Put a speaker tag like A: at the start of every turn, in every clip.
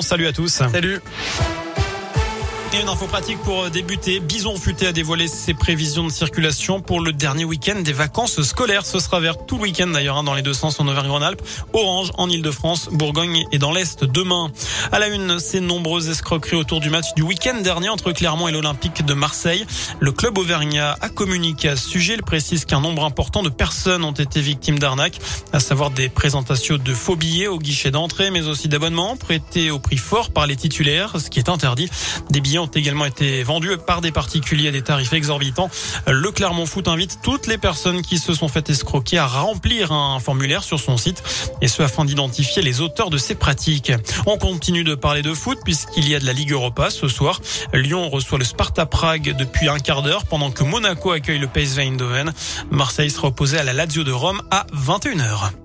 A: Salut à tous.
B: Salut.
A: Et une info pratique pour débuter. Bison Futé a dévoilé ses prévisions de circulation pour le dernier week-end des vacances scolaires. Ce sera vers tout le week-end d'ailleurs hein, dans les deux sens en Auvergne-Rhône-Alpes, Orange en Ile-de-France, Bourgogne et dans l'Est demain. À la une, ces nombreuses escroqueries autour du match du week-end dernier entre Clermont et l'Olympique de Marseille. Le club auvergnat a communiqué à ce sujet. Il précise qu'un nombre important de personnes ont été victimes d'arnaques, à savoir des présentations de faux billets au guichet d'entrée, mais aussi d'abonnements prêtés au prix fort par les titulaires, ce qui est interdit. Des billets ont également été vendus par des particuliers à des tarifs exorbitants. Le Clermont Foot invite toutes les personnes qui se sont fait escroquer à remplir un formulaire sur son site et ce afin d'identifier les auteurs de ces pratiques. On continue de parler de foot puisqu'il y a de la Ligue Europa ce soir. Lyon reçoit le Sparta Prague depuis un quart d'heure pendant que Monaco accueille le PSV Eindhoven. Marseille sera opposé à la Lazio de Rome à 21h.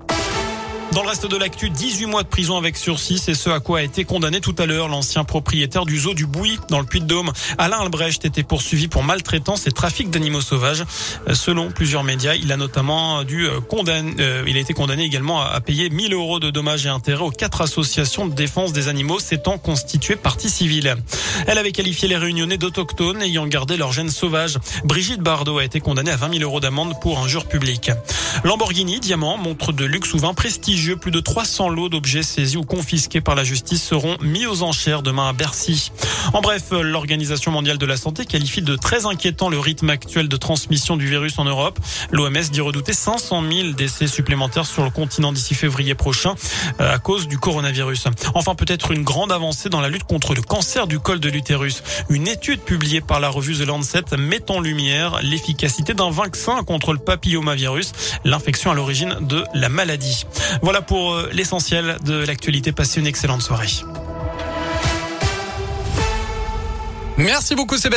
A: Dans le reste de l'actu, 18 mois de prison avec sursis, c'est ce à quoi a été condamné tout à l'heure l'ancien propriétaire du zoo du Bouy dans le Puy-de-Dôme. Alain Albrecht était poursuivi pour maltraitance et trafic d'animaux sauvages. Selon plusieurs médias, il a notamment dû condamner, euh, il a été condamné également à payer 1000 euros de dommages et intérêts aux quatre associations de défense des animaux s'étant constituées partie civile. Elle avait qualifié les réunionnais d'autochtones ayant gardé leur gène sauvage. Brigitte Bardot a été condamnée à 20 000 euros d'amende pour injure publique. Lamborghini, diamant, montre de luxe ou vin prestigieux. Plus de 300 lots d'objets saisis ou confisqués par la justice seront mis aux enchères demain à Bercy. En bref, l'Organisation mondiale de la santé qualifie de très inquiétant le rythme actuel de transmission du virus en Europe. L'OMS dit redouter 500 000 décès supplémentaires sur le continent d'ici février prochain euh, à cause du coronavirus. Enfin, peut-être une grande avancée dans la lutte contre le cancer du col de l'utérus. Une étude publiée par la revue The Lancet met en lumière l'efficacité d'un vaccin contre le papillomavirus, l'infection à l'origine de la maladie. Voilà pour euh, l'essentiel de l'actualité. Passez une excellente soirée.
B: Merci beaucoup Sébastien.